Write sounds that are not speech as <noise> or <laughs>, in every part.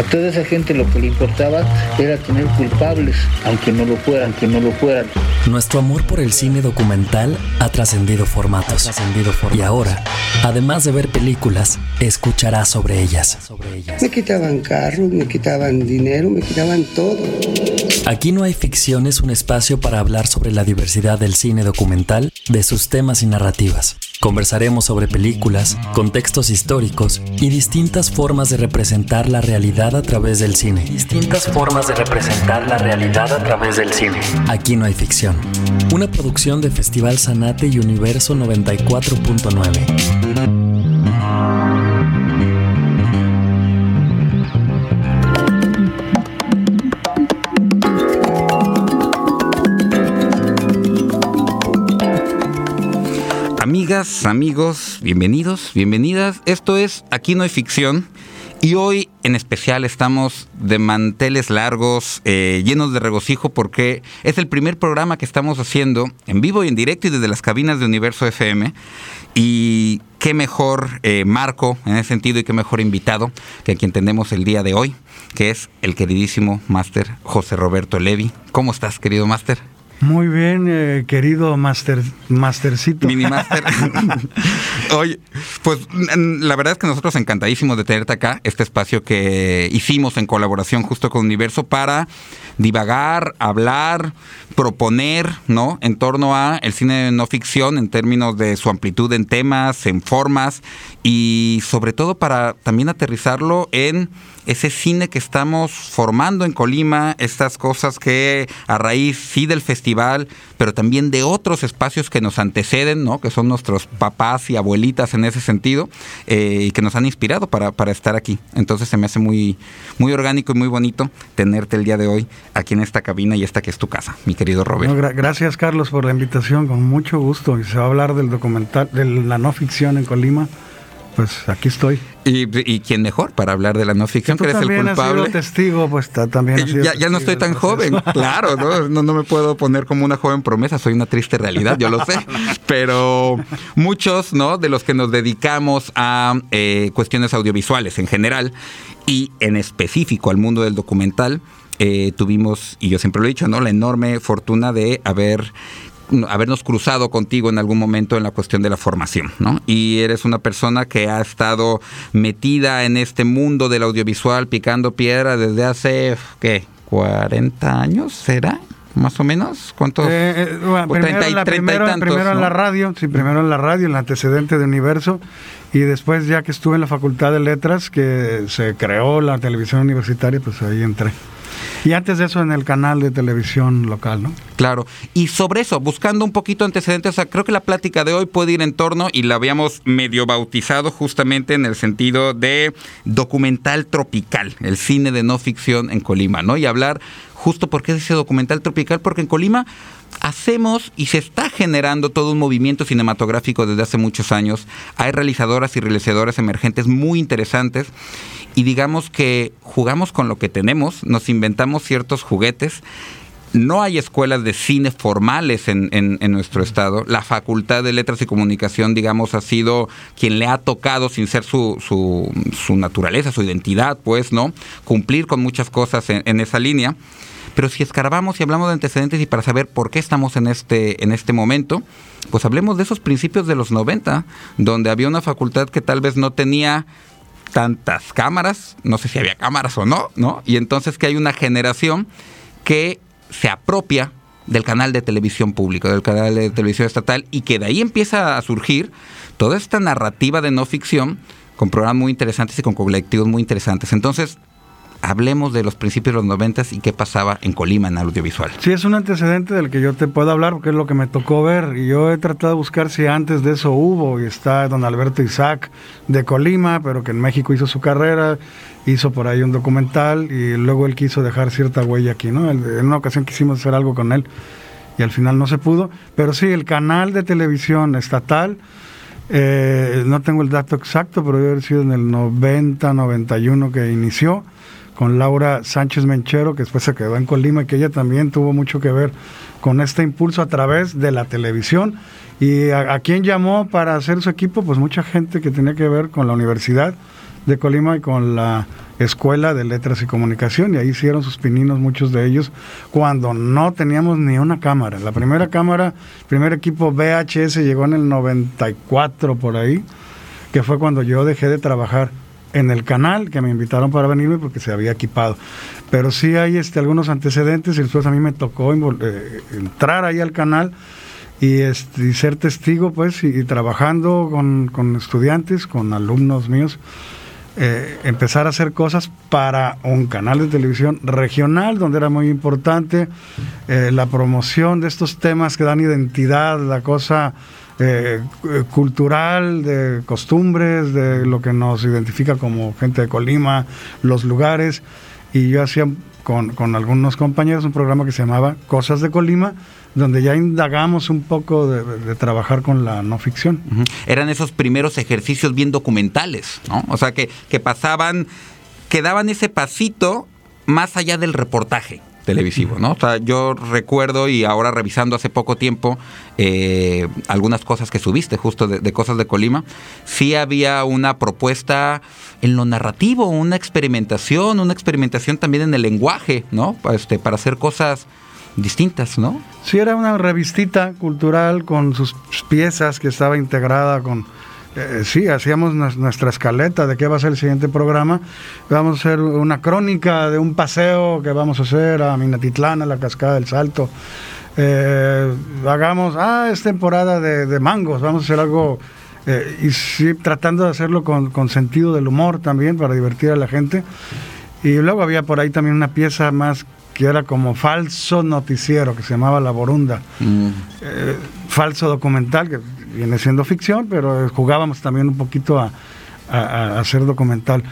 A toda esa gente lo que le importaba era tener culpables, aunque no lo fueran, aunque no lo fueran. Nuestro amor por el cine documental ha trascendido formatos. trascendido Y ahora, además de ver películas, escuchará sobre ellas. sobre ellas. Me quitaban carros, me quitaban dinero, me quitaban todo. Aquí no hay ficción es un espacio para hablar sobre la diversidad del cine documental, de sus temas y narrativas. Conversaremos sobre películas, contextos históricos y distintas formas de representar la realidad a través del cine. Distintas formas de representar la realidad a través del cine. Aquí no hay ficción. Una producción de Festival Sanate y Universo 94.9. Amigas, amigos, bienvenidos, bienvenidas. Esto es Aquí no hay ficción. Y hoy en especial estamos de manteles largos, eh, llenos de regocijo, porque es el primer programa que estamos haciendo en vivo y en directo y desde las cabinas de Universo FM. Y qué mejor eh, marco en ese sentido y qué mejor invitado que a quien tenemos el día de hoy, que es el queridísimo máster José Roberto Levi. ¿Cómo estás, querido máster? Muy bien, eh, querido master, mastercito. Mini master. <laughs> Oye, pues la verdad es que nosotros encantadísimos de tenerte acá, este espacio que hicimos en colaboración justo con Universo para divagar, hablar, proponer, ¿no? En torno a el cine de no ficción en términos de su amplitud en temas, en formas y sobre todo para también aterrizarlo en ese cine que estamos formando en Colima, estas cosas que a raíz sí del festival, pero también de otros espacios que nos anteceden, ¿no? que son nuestros papás y abuelitas en ese sentido, eh, y que nos han inspirado para, para, estar aquí. Entonces se me hace muy, muy orgánico y muy bonito tenerte el día de hoy aquí en esta cabina y esta que es tu casa, mi querido Robert. gracias Carlos por la invitación, con mucho gusto. Y se va a hablar del documental, de la no ficción en Colima pues aquí estoy. ¿Y, quién mejor para hablar de la no ficción? que eres el culpable. Has testigo, pues también. ya, ya no estoy tan joven, claro, <laughs> ¿no? ¿no? me puedo poner como una joven promesa, soy una triste realidad, yo lo sé. Pero muchos, ¿no? De los que nos dedicamos a eh, cuestiones audiovisuales en general y en específico al mundo del documental, eh, tuvimos, y yo siempre lo he dicho, ¿no? La enorme fortuna de haber habernos cruzado contigo en algún momento en la cuestión de la formación, ¿no? Y eres una persona que ha estado metida en este mundo del audiovisual, picando piedra desde hace, ¿qué? ¿40 años será? más o menos? ¿Cuántos? Eh, eh, primero, en la, primero, en la radio, sí, primero en la radio, el antecedente de Universo, y después ya que estuve en la Facultad de Letras, que se creó la televisión universitaria, pues ahí entré. Y antes de eso en el canal de televisión local, ¿no? Claro. Y sobre eso, buscando un poquito antecedentes, o sea, creo que la plática de hoy puede ir en torno, y la habíamos medio bautizado justamente en el sentido de documental tropical, el cine de no ficción en Colima, ¿no? Y hablar justo por qué es ese documental tropical, porque en Colima hacemos y se está generando todo un movimiento cinematográfico desde hace muchos años. Hay realizadoras y realizadoras emergentes muy interesantes y digamos que jugamos con lo que tenemos, nos inventamos ciertos juguetes. No hay escuelas de cine formales en, en, nuestro estado. La Facultad de Letras y Comunicación, digamos, ha sido quien le ha tocado, sin ser su, su, naturaleza, su identidad, pues, ¿no? Cumplir con muchas cosas en, en esa línea. Pero si escarbamos y hablamos de antecedentes y para saber por qué estamos en este, en este momento, pues hablemos de esos principios de los 90, donde había una facultad que tal vez no tenía tantas cámaras, no sé si había cámaras o no, ¿no? Y entonces que hay una generación que se apropia del canal de televisión público, del canal de televisión estatal, y que de ahí empieza a surgir toda esta narrativa de no ficción con programas muy interesantes y con colectivos muy interesantes. Entonces, hablemos de los principios de los noventas y qué pasaba en Colima en audiovisual. Sí, es un antecedente del que yo te puedo hablar porque es lo que me tocó ver y yo he tratado de buscar si antes de eso hubo y está don Alberto Isaac de Colima, pero que en México hizo su carrera, hizo por ahí un documental y luego él quiso dejar cierta huella aquí, ¿no? En una ocasión quisimos hacer algo con él y al final no se pudo, pero sí, el canal de televisión estatal, eh, no tengo el dato exacto, pero debe haber sido en el 90, 91 que inició con Laura Sánchez Menchero, que después se quedó en Colima y que ella también tuvo mucho que ver con este impulso a través de la televisión. ¿Y a, quién llamó para hacer su equipo? Pues mucha gente que tenía que ver con la universidad, de Colima y con la Escuela de Letras y Comunicación y ahí hicieron sus pininos muchos de ellos cuando no teníamos ni una cámara. La primera cámara, primer equipo VHS llegó en el 94 por ahí, que fue cuando yo dejé de trabajar en el canal, que me invitaron para venirme porque se había equipado. Pero sí hay este, algunos antecedentes y después a mí me tocó eh, entrar ahí al canal y, este, ser testigo, pues, y, trabajando con, estudiantes, con alumnos míos, eh, empezar a hacer cosas para un canal de televisión regional, donde era muy importante eh, la promoción de estos temas que dan identidad, la cosa eh, cultural, de costumbres, de lo que nos identifica como gente de Colima, los lugares. Y yo hacía con, con algunos compañeros un programa que se llamaba Cosas de Colima, donde ya indagamos un poco de, trabajar con la no ficción. Eran esos primeros ejercicios bien documentales, ¿no? O sea, que, que pasaban, que daban ese pasito más allá del reportaje televisivo, ¿no? O sea, yo recuerdo y ahora revisando hace poco tiempo eh, algunas cosas que subiste justo de, de, cosas de Colima, sí había una propuesta en lo narrativo, una experimentación, una experimentación también en el lenguaje, ¿no? Este, para hacer cosas distintas, ¿no? Sí, era una revistita cultural con sus piezas que estaba integrada con... Eh, sí, hacíamos nuestra escaleta de qué va a ser el siguiente programa. Vamos a hacer una crónica de un paseo que vamos a hacer a Minatitlán, a la Cascada del Salto. Eh, hagamos, ah, es temporada de, mangos, vamos a hacer algo, eh, y sí, tratando de hacerlo con, con, sentido del humor también para divertir a la gente. Y luego había por ahí también una pieza más que era como falso noticiero, que se llamaba La Borunda. Mm. Eh, falso documental, que viene siendo ficción, pero jugábamos también un poquito a, hacer documental.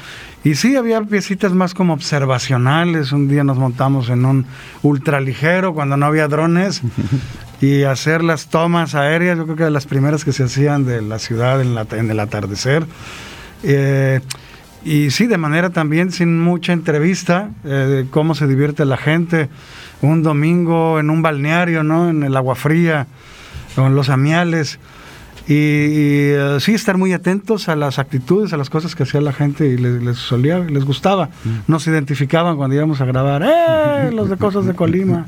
Y sí, había piecitas más como observacionales. Un día nos montamos en un ultraligero cuando no había drones <laughs> y hacer las tomas aéreas. Yo creo que de las primeras que se hacían de la ciudad en, la, en el atardecer. Eh, y sí, de manera también sin mucha entrevista, eh, cómo se divierte la gente. Un domingo en un balneario, ¿no? En el agua fría, con los amiales. Y, eh, sí, estar muy atentos a las actitudes, a las cosas que hacía la gente y les, solía, les gustaba. Mm. Nos identificaban cuando íbamos a grabar, ¡eh! <laughs> Los de cosas de Colima.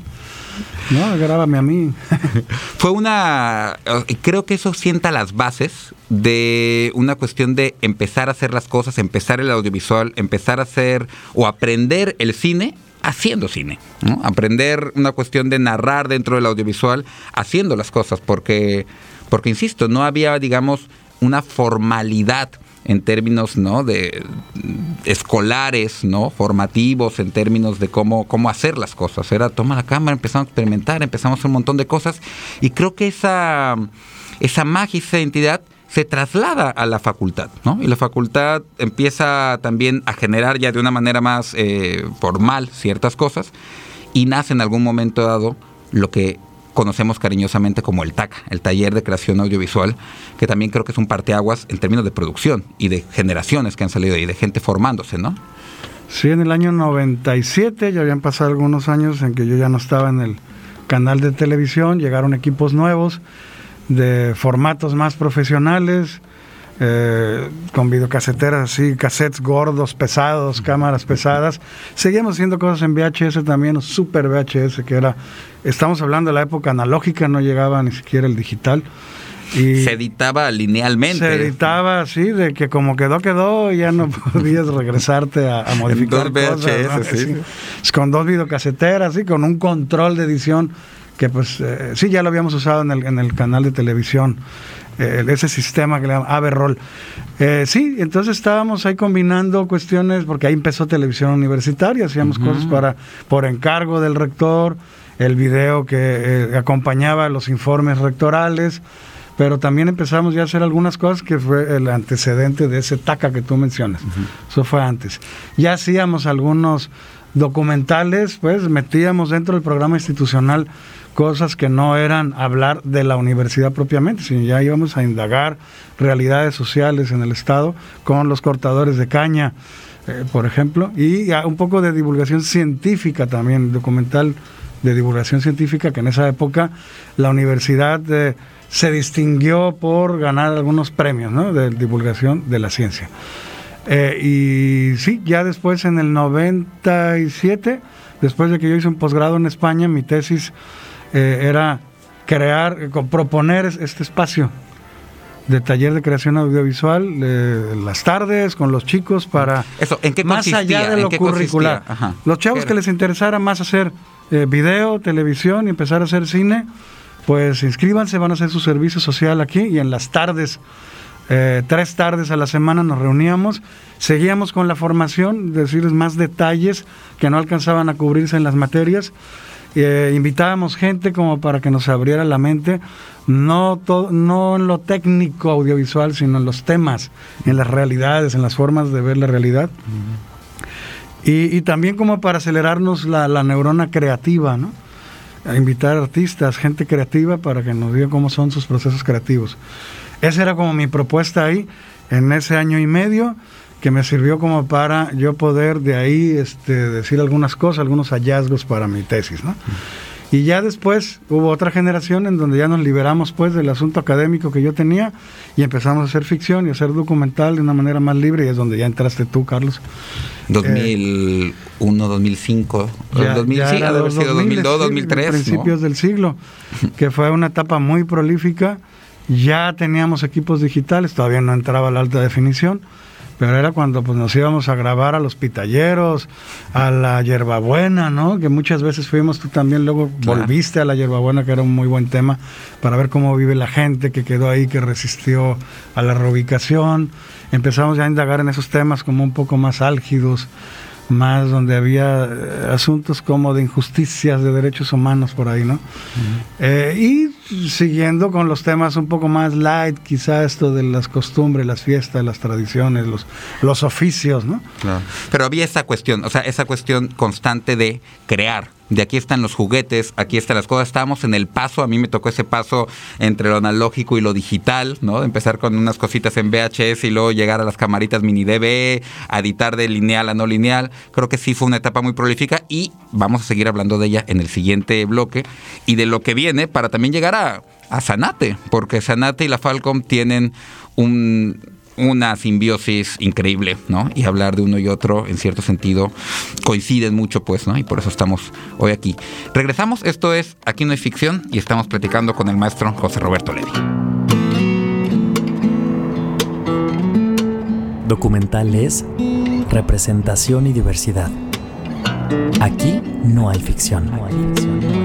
No, grábame a mí. <laughs> Fue una. Creo que eso sienta las bases de una cuestión de empezar a hacer las cosas, empezar el audiovisual, empezar a hacer o aprender el cine haciendo cine, Aprender una cuestión de narrar dentro del audiovisual haciendo las cosas, porque, porque insisto, no había, digamos, una formalidad en términos ¿no? de escolares, ¿no? formativos, en términos de cómo, cómo hacer las cosas. Era toma la cámara, empezamos a experimentar, empezamos a hacer un montón de cosas. Y creo que esa, esa magia, esa identidad se traslada a la facultad, ¿no? Y la facultad empieza también a generar ya de una manera más eh, formal ciertas cosas y nace en algún momento dado lo que conocemos cariñosamente como el TAC, el Taller de Creación Audiovisual, que también creo que es un parteaguas en términos de producción y de generaciones que han salido ahí, de gente formándose, ¿no? Sí, en el año 97, ya habían pasado algunos años en que yo ya no estaba en el canal de televisión, llegaron equipos nuevos de formatos más profesionales, eh, con videocaseteras así, cassettes gordos, pesados, cámaras pesadas. Seguimos haciendo cosas en VHS también, super VHS, que era, estamos hablando de la época analógica, no llegaba ni siquiera el digital. Y se editaba linealmente. Se editaba así, de que como quedó, quedó, ya no <laughs> podías regresarte a, modificar dos VHS, sí. Con dos videocaseteras, sí, con un control de edición que pues eh, sí, ya lo habíamos usado en el, en el canal de televisión. Eh, ese sistema que le llaman Averroll. Eh, sí, entonces estábamos ahí combinando cuestiones, porque ahí empezó televisión universitaria, hacíamos cosas para por encargo del rector, el video que eh, acompañaba los informes rectorales, pero también empezamos ya a hacer algunas cosas que fue el antecedente de ese TACA que tú mencionas. Eso fue antes. Ya hacíamos algunos documentales, pues metíamos dentro del programa institucional cosas que no eran hablar de la universidad propiamente, sino ya íbamos a indagar realidades sociales en el Estado con los cortadores de caña, eh, por ejemplo, y un poco de divulgación científica también, documental de divulgación científica, que en esa época la universidad eh, se distinguió por ganar algunos premios de divulgación de la ciencia. Eh, y sí, ya después en el 97, después de que yo hice un posgrado en España, mi tesis eh, era crear, eh, proponer este espacio de taller de creación audiovisual las tardes con los chicos para Eso, ¿en qué más allá de lo curricular. Los chavos que les interesara más hacer video, televisión y empezar a hacer cine, pues inscríbanse, van a hacer su servicio social aquí y en las tardes eh, tres tardes a la semana nos reuníamos, seguíamos con la formación, decirles más detalles que no alcanzaban a cubrirse en las materias. Eh, invitábamos gente como para que nos abriera la mente, no, no en lo técnico audiovisual, sino en los temas, en las realidades, en las formas de ver la realidad. y, también como para acelerarnos la, la neurona creativa, ¿no? Invitar artistas, gente creativa para que nos diga cómo son sus procesos creativos. Esa era como mi propuesta ahí, en ese año y medio, que me sirvió como para yo poder de ahí este, decir algunas cosas, algunos hallazgos para mi tesis, ¿no? Y ya después hubo otra generación en donde ya nos liberamos pues del asunto académico que yo tenía y empezamos a hacer ficción y a hacer documental de una manera más libre y es donde ya entraste tú, Carlos. 2001, 2005, 2000, sí, ha haber sido 2002, 2003. Principios del siglo, que fue una etapa muy prolífica ya teníamos equipos digitales, todavía no entraba la alta definición, pero era cuando pues, nos íbamos a grabar a los pitalleros, a la hierbabuena, ¿no? Que muchas veces fuimos, tú también luego volviste a la hierbabuena, que era un muy buen tema, para ver cómo vive la gente que quedó ahí, que resistió a la reubicación. Empezamos ya a indagar en esos temas como un poco más álgidos más donde había eh, asuntos como de injusticias de derechos humanos por ahí, ¿no? Eh, y siguiendo con los temas un poco más light, quizá esto de las costumbres, las fiestas, las tradiciones, los, los oficios, ¿no? Pero había esa cuestión, o sea, esa cuestión constante de crear, de aquí están los juguetes, aquí están las cosas. Estábamos en el paso, a mí me tocó ese paso entre lo analógico y lo digital, ¿no? empezar con unas cositas en VHS y luego llegar a las camaritas mini DV, editar de lineal a no lineal. Creo que sí fue una etapa muy prolífica y vamos a seguir hablando de ella en el siguiente bloque y de lo que viene para también llegar a, a Sanate, porque Sanate y la Falcom tienen un una simbiosis increíble, ¿no? Y hablar de uno y otro, en cierto sentido, coinciden mucho, pues, ¿no? Y por eso estamos hoy aquí. Regresamos, esto es Aquí no hay ficción y estamos platicando con el maestro José Roberto Levi. Documental es representación y diversidad. Aquí no hay ficción. No hay ficción,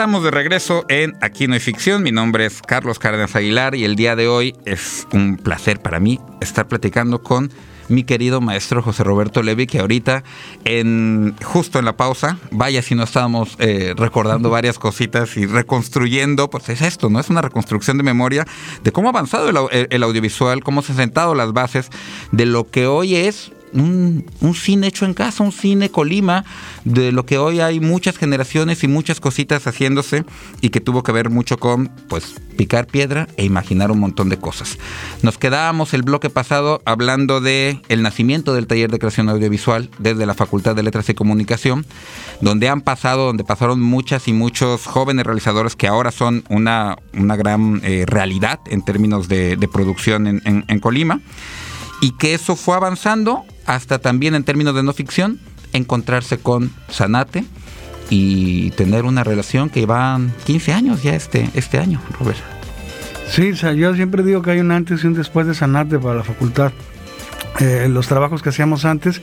Estamos de regreso en Aquí no hay ficción. Mi nombre es Carlos Cárdenas Aguilar y el día de hoy es un placer para mí estar platicando con mi querido maestro José Roberto Levi, que ahorita, en, justo en la pausa, vaya si no estábamos eh, recordando varias cositas y reconstruyendo, pues es esto, ¿no? Es una reconstrucción de memoria de cómo ha avanzado el audiovisual, cómo se han sentado las bases de lo que hoy es un, cine hecho en casa, un cine Colima, de lo que hoy hay muchas generaciones y muchas cositas haciéndose y que tuvo que ver mucho con, pues, picar piedra e imaginar un montón de cosas. Nos quedábamos el bloque pasado hablando de el nacimiento del taller de creación audiovisual desde la Facultad de Letras y Comunicación, donde han pasado, donde pasaron muchas y muchos jóvenes realizadores que ahora son una, una gran eh, realidad en términos de, producción en Colima y que eso fue avanzando hasta también en términos de no ficción, encontrarse con Sanate y tener una relación que van 15 años ya este, este año, Robert. Sí, yo siempre digo que hay un antes y un después de Sanate para la facultad. Eh, los trabajos que hacíamos antes,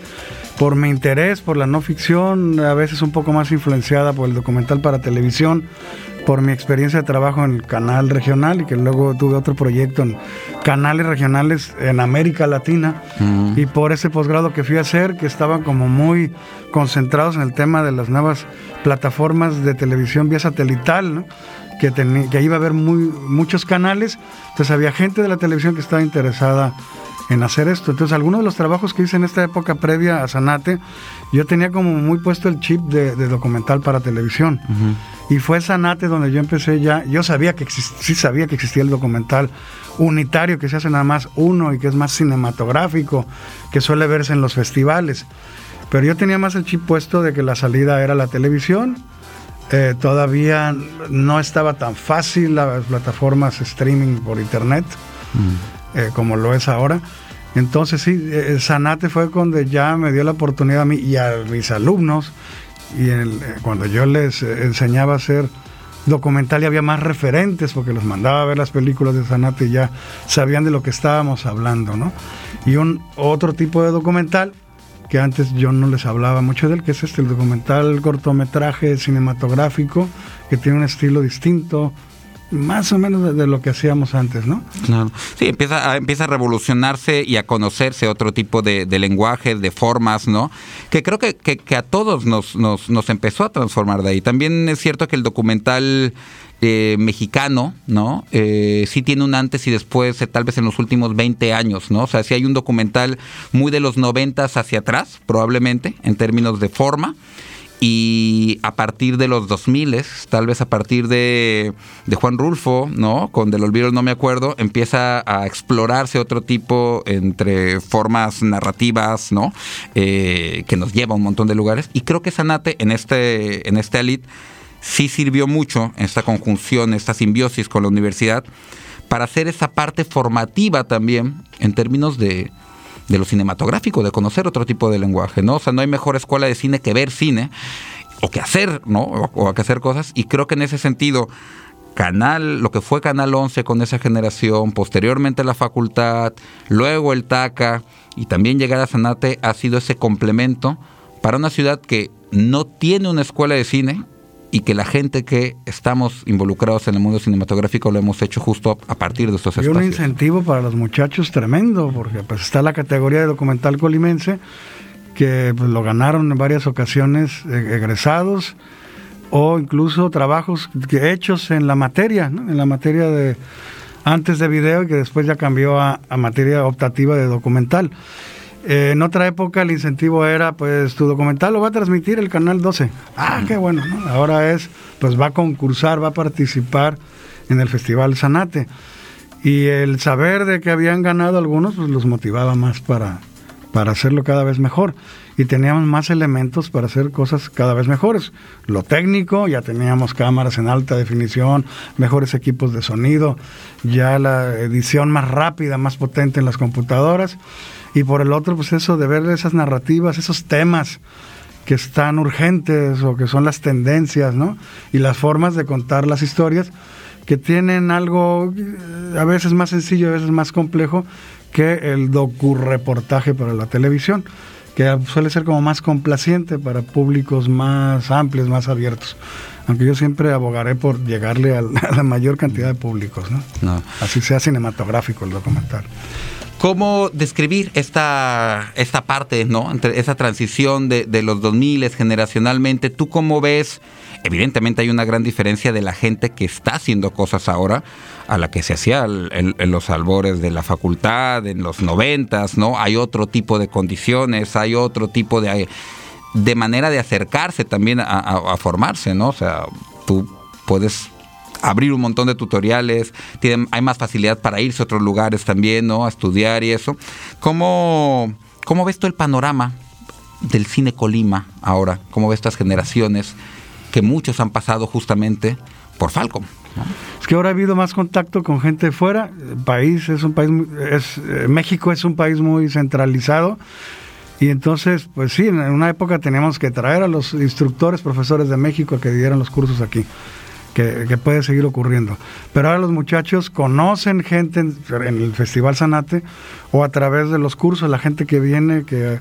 por mi interés, por la no ficción, a veces un poco más influenciada por el documental para televisión, por mi experiencia de trabajo en el canal regional y que luego tuve otro proyecto en canales regionales en América Latina. Y por ese posgrado que fui a hacer que estaban como muy concentrados en el tema de las nuevas plataformas de televisión vía satelital, que, que iba a haber muy, muchos canales, entonces había gente de la televisión que estaba interesada en hacer esto. Entonces, algunos de los trabajos que hice en esta época previa a Sanate, yo tenía como muy puesto el chip de, documental para televisión. Y fue Sanate donde yo empecé ya, yo sabía que sí sabía que existía el documental unitario, que se hace nada más uno y que es más cinematográfico, que suele verse en los festivales. Pero yo tenía más el chip puesto de que la salida era la televisión. Eh, todavía no estaba tan fácil las plataformas streaming por internet mm. Eh, como lo es ahora. Entonces sí, el Sanate fue cuando ya me dio la oportunidad a mí y a mis alumnos, y cuando yo les enseñaba a hacer documental y había más referentes porque los mandaba a ver las películas de Sanate y ya sabían de lo que estábamos hablando, ¿no? Y un otro tipo de documental que antes yo no les hablaba mucho de él, que es este, el documental cortometraje cinematográfico, que tiene un estilo distinto, más o menos de, lo que hacíamos antes, ¿no? Claro. Sí, empieza a, empieza a revolucionarse y a conocerse otro tipo de, lenguaje, de formas, ¿no? Que creo que, que, a todos nos, nos, nos, empezó a transformar de ahí. También es cierto que el documental eh, mexicano, ¿no? Eh, sí tiene un antes y después, eh, tal vez en los últimos 20 años, ¿no? O sea, sí hay un documental muy de los 90 hacia atrás, probablemente, en términos de forma y a partir de los 2000, tal vez a partir de, Juan Rulfo, ¿no? Con Del Olvido no me acuerdo, empieza a explorarse otro tipo entre formas narrativas, ¿no? Eh, que nos lleva a un montón de lugares. Y creo que Sanate en este, en este elite sí sirvió mucho, esta conjunción, esta simbiosis con la universidad, para hacer esa parte formativa también en términos de, de lo cinematográfico, de conocer otro tipo de lenguaje, ¿no? O sea, no hay mejor escuela de cine que ver cine o que hacer, ¿no? O, que hacer cosas. Y creo que en ese sentido, Canal, lo que fue Canal 11 con esa generación, posteriormente la facultad, luego el TACA y también llegar a Sanate ha sido ese complemento para una ciudad que no tiene una escuela de cine, y que la gente que estamos involucrados en el mundo cinematográfico lo hemos hecho justo a partir de estos espacios. Y un incentivo para los muchachos tremendo, porque pues está la categoría de documental colimense, que pues, lo ganaron en varias ocasiones eh, egresados o incluso trabajos que, hechos en la materia, en la materia de antes de video y que después ya cambió a materia optativa de documental. Eh, en otra época el incentivo era, pues tu documental lo va a transmitir el Canal 12. Ah, qué bueno, ¿no? Ahora es, pues va a concursar, va a participar en el Festival Sanate. Y el saber de que habían ganado algunos, pues los motivaba más para, para hacerlo cada vez mejor. Y teníamos más elementos para hacer cosas cada vez mejores. Lo técnico, ya teníamos cámaras en alta definición, mejores equipos de sonido, ya la edición más rápida, más potente en las computadoras y por el otro, pues eso de ver esas narrativas, esos temas que están urgentes o que son las tendencias, ¿no? Y las formas de contar las historias que tienen algo eh, a veces más sencillo, a veces más complejo que el docu-reportaje para la televisión, que suele ser como más complaciente para públicos más amplios, más abiertos. Aunque yo siempre abogaré por llegarle <laughs> a la mayor cantidad de públicos, ¿no? no. Así sea cinematográfico el documental. ¿Cómo describir esta, esta parte, ¿no? Entre esa transición de, de los 2000 generacionalmente? ¿Tú cómo ves? Evidentemente hay una gran diferencia de la gente que está haciendo cosas ahora a la que se hacía en, los albores de la facultad, en los noventas, ¿no? Hay otro tipo de condiciones, hay otro tipo de, de manera de acercarse también a, a formarse, ¿no? O sea, tú puedes abrir un montón de tutoriales, hay más facilidad para irse a otros lugares también, ¿no? A estudiar y eso. ¿Cómo, cómo ves todo el panorama del cine Colima ahora? ¿Cómo ves estas generaciones que muchos han pasado justamente por Falcom? Es que ahora ha habido más contacto con gente de fuera. El país es un país, es, eh, México es un país muy centralizado. Y entonces, pues sí, en una época teníamos que traer a los instructores, profesores de México que dieran los cursos aquí que, puede seguir ocurriendo. Pero ahora los muchachos conocen gente en, el Festival Sanate o a través de los cursos, la gente que viene, que,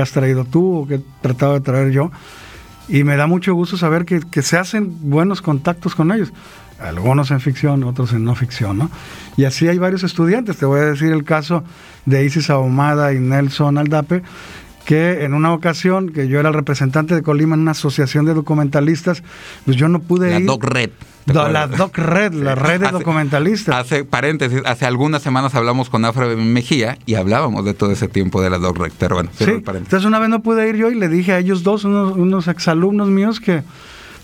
has traído tú o que he tratado de traer yo. Y me da mucho gusto saber que, se hacen buenos contactos con ellos. Algunos en ficción, otros en no ficción, ¿no? Y así hay varios estudiantes. Te voy a decir el caso de Isis Ahumada y Nelson Aldape, que en una ocasión, que yo era el representante de Colima en una asociación de documentalistas, pues yo no pude la ir. Doc Red. la Doc Red, la red de documentalistas. Hace paréntesis, hace algunas semanas hablamos con Afra Mejía y hablábamos de todo ese tiempo de la Doc Red, pero bueno. Sí, entonces una vez no pude ir yo y le dije a ellos dos, unos, unos exalumnos míos, que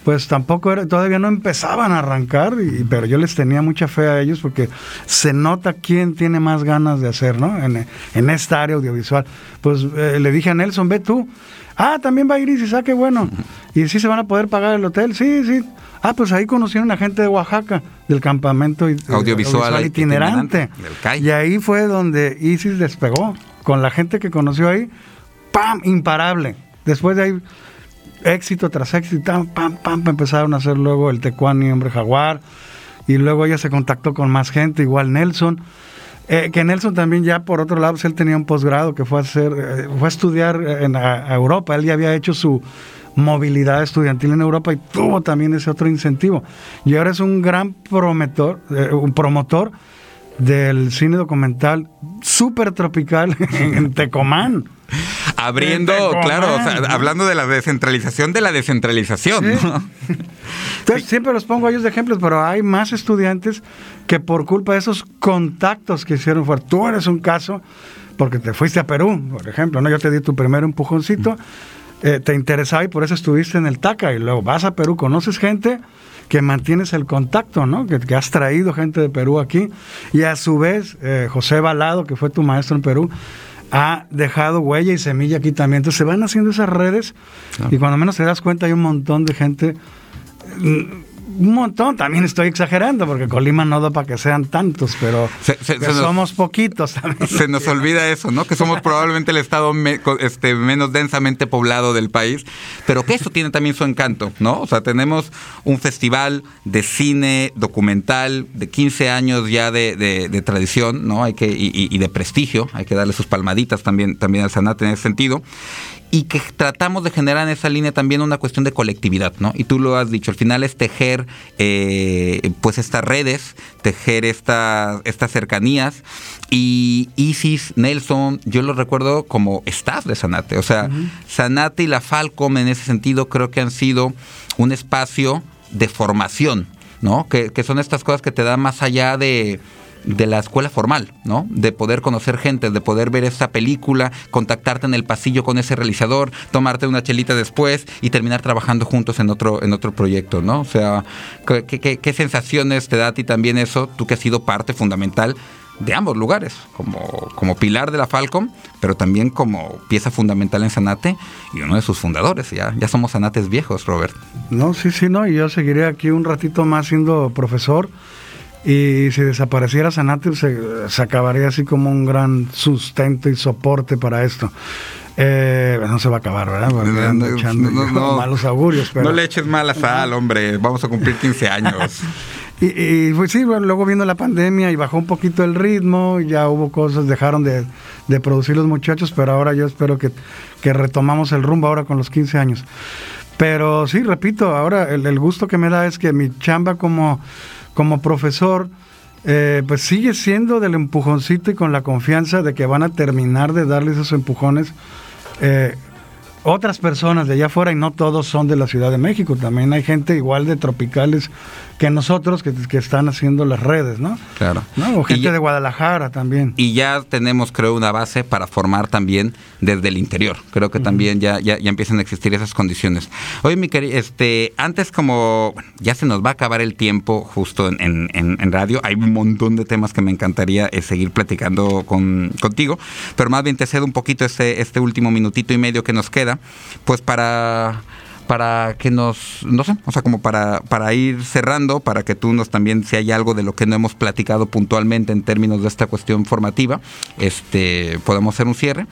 pues tampoco era, todavía no empezaban a arrancar, y, pero yo les tenía mucha fe a ellos porque se nota quién tiene más ganas de hacer, ¿no? En, en esta área audiovisual. Pues eh, le dije a Nelson, ve tú. Ah, también va a ir y ah, qué bueno. Y sí se van a poder pagar el hotel, sí, sí. Ah, pues ahí conocieron a gente de Oaxaca, del campamento audiovisual, itinerante. y ahí fue donde Isis despegó. Con la gente que conoció ahí, ¡pam! Imparable. Después de ahí éxito tras éxito, pam, pam, empezaron a hacer luego el Tecuani Hombre Jaguar, y luego ella se contactó con más gente, igual Nelson. Eh, que Nelson también ya por otro lado, pues, él tenía un posgrado que fue a hacer, eh, fue a estudiar en Europa, él ya había hecho su movilidad estudiantil en Europa y tuvo también ese otro incentivo. Y ahora es un gran promotor, eh, un promotor del cine documental súper tropical <laughs> en Tecomán. Abriendo, claro, hablando de la descentralización de la descentralización. Entonces, siempre los pongo a ellos de ejemplos, pero hay más estudiantes que por culpa de esos contactos que hicieron fuera. Tú eres un caso porque te fuiste a Perú, por ejemplo, ¿no? Yo te di tu primer empujoncito, eh, te interesaba y por eso estuviste en el TACA y luego vas a Perú, conoces gente que mantienes el contacto, ¿no? Que, has traído gente de Perú aquí y a su vez eh, José Balado, que fue tu maestro en Perú, ha dejado huella y semilla aquí también. Entonces se van haciendo esas redes y cuando menos te das cuenta hay un montón de gente un montón, también estoy exagerando, porque Colima no da para que sean tantos, pero somos poquitos también. Se nos olvida eso, ¿no? Que somos <laughs> probablemente el estado este, menos densamente poblado del país, pero que eso tiene también su encanto, ¿no? O sea, tenemos un festival de cine documental de 15 años ya de, tradición, ¿no? Hay que, y, de prestigio, hay que darle sus palmaditas también, también al Sanat en ese sentido y que tratamos de generar en esa línea también una cuestión de colectividad, ¿no? Y tú lo has dicho, al final es tejer eh, pues estas redes, tejer estas cercanías y Isis, Nelson, yo lo recuerdo como staff de Sanate, o sea, Sanate y la Falcom en ese sentido creo que han sido un espacio de formación, ¿no? Que, que son estas cosas que te dan más allá de de la escuela formal, ¿no? De poder conocer gente, de poder ver esta película, contactarte en el pasillo con ese realizador, tomarte una chelita después y terminar trabajando juntos en otro, en otro proyecto, ¿no? O sea, ¿qué, sensaciones te da a ti también eso, tú que has sido parte fundamental de ambos lugares, como, como pilar de la Falcom, pero también como pieza fundamental en Sanate y uno de sus fundadores. Ya, ya somos Sanates viejos, Robert. No, sí, sí, no, y yo seguiré aquí un ratito más siendo profesor y si desapareciera Sanate, se, acabaría así como un gran sustento y soporte para esto. Eh, no se va a acabar, ¿verdad? <laughs> no, malos augurios. Pero... No le eches mala sal, hombre. Vamos a cumplir 15 años. <laughs> y, pues sí, bueno, luego vino la pandemia y bajó un poquito el ritmo, ya hubo cosas, dejaron de, producir los muchachos, pero ahora yo espero que, que, retomamos el rumbo ahora con los 15 años. Pero sí, repito, ahora el gusto que me da es que mi chamba como como profesor, eh, pues sigue siendo del empujoncito y con la confianza de que van a terminar de darle esos empujones eh, otras personas de allá afuera y no todos son de la Ciudad de México, también hay gente igual de tropicales que nosotros que, están haciendo las redes, ¿no? Claro. O gente de Guadalajara también. Y ya tenemos, creo, una base para formar también desde el interior. Creo que también ya, ya, ya, empiezan a existir esas condiciones. Oye, mi querido, este, antes como ya se nos va a acabar el tiempo justo en, en, radio, hay un montón de temas que me encantaría eh, seguir platicando con, contigo, pero más bien te cedo un poquito este, este último minutito y medio que nos queda, pues para para que nos, no sé, o sea, como para, para ir cerrando, para que tú nos también, si hay algo de lo que no hemos platicado puntualmente en términos de esta cuestión formativa, este, podamos hacer un cierre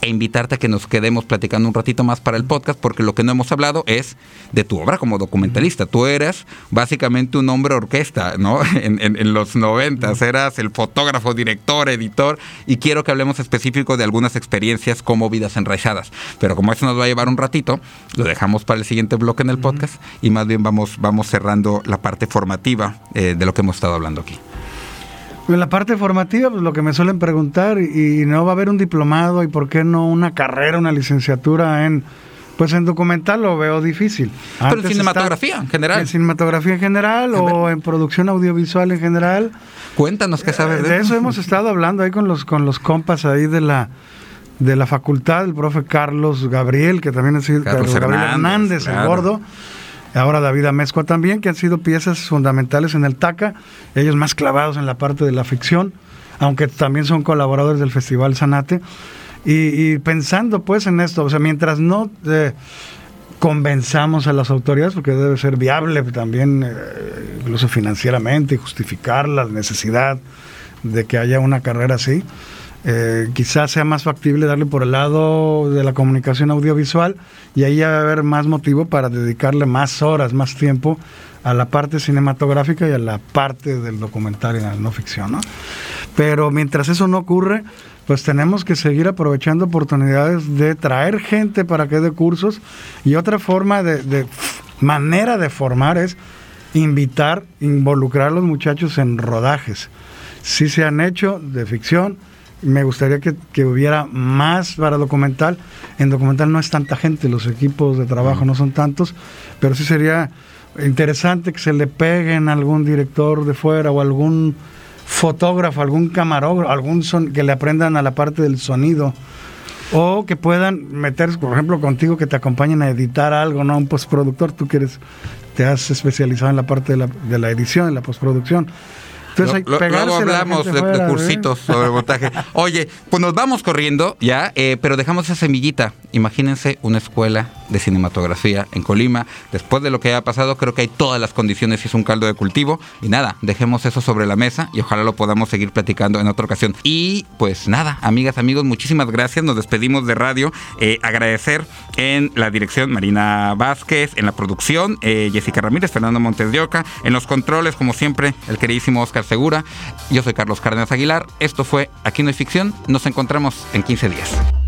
e invitarte a que nos quedemos platicando un ratito más para el podcast, porque lo que no hemos hablado es de tu obra como documentalista. Tú eras básicamente un hombre orquesta, ¿no? <laughs> En, los noventas, eras el fotógrafo, director, editor, y quiero que hablemos específico de algunas experiencias como vidas enraizadas. Pero como eso nos va a llevar un ratito, lo dejamos para el siguiente bloque en el podcast y más bien vamos, vamos cerrando la parte formativa eh, de lo que hemos estado hablando aquí. En la parte formativa, pues lo que me suelen preguntar, y, no va a haber un diplomado, y por qué no una carrera, una licenciatura en, pues en documental lo veo difícil. Pero en cinematografía en general. En cinematografía en general o en producción audiovisual en general. Cuéntanos qué sabes de, de eso. hemos estado hablando ahí con los, con los compas ahí de la de la facultad, el profe Carlos Gabriel, que también es Carlos, Gabriel Hernández, el gordo ahora David Amezcua también, que han sido piezas fundamentales en el TACA, ellos más clavados en la parte de la ficción, aunque también son colaboradores del Festival Sanate. Y, pensando pues en esto, o sea, mientras no eh, convenzamos a las autoridades, porque debe ser viable también, eh, incluso financieramente, justificar la necesidad de que haya una carrera así, eh, quizás sea más factible darle por el lado de la comunicación audiovisual y ahí va a haber más motivo para dedicarle más horas, más tiempo a la parte cinematográfica y a la parte del documental y la no ficción. ¿no? Pero mientras eso no ocurre, pues tenemos que seguir aprovechando oportunidades de traer gente para que dé cursos y otra forma de, de manera de formar es invitar, involucrar a los muchachos en rodajes. Si se han hecho de ficción, me gustaría que, hubiera más para documental. En documental no es tanta gente, los equipos de trabajo no son tantos, pero sí sería interesante que se le peguen a algún director de fuera o algún fotógrafo, algún camarógrafo, algún son, que le aprendan a la parte del sonido. O que puedan meter, por ejemplo, contigo que te acompañen a editar algo, ¿no? Un postproductor, tú que te has especializado en la parte de la, de la edición, en la postproducción entonces, luego hablamos de, cursitos sobre montaje. Oye, pues nos vamos corriendo ya, eh, pero dejamos esa semillita. Imagínense una escuela de cinematografía en Colima. Después de lo que haya pasado, creo que hay todas las condiciones y es un caldo de cultivo. Y nada, dejemos eso sobre la mesa y ojalá lo podamos seguir platicando en otra ocasión. Y pues nada, amigas, amigos, muchísimas gracias. Nos despedimos de radio. Eh, agradecer en la dirección Marina Vázquez, en la producción Jessica Ramírez, Fernando Montes de Oca, en los controles, como siempre, el queridísimo Oscar Segura. Yo soy Carlos Cárdenas Aguilar. Esto fue Aquí no hay ficción. Nos encontramos en 15 días.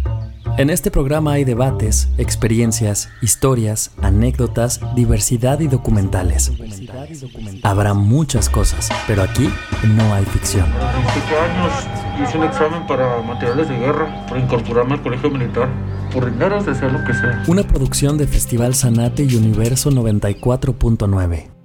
En este programa hay debates, experiencias, historias, anécdotas, diversidad y documentales. Habrá muchas cosas, pero aquí no hay ficción. A 25 años hice un examen para materiales de guerra, para incorporarme al colegio militar. Por dinero, sea lo que sea. Una producción de Festival Sanate y Universo 94.9.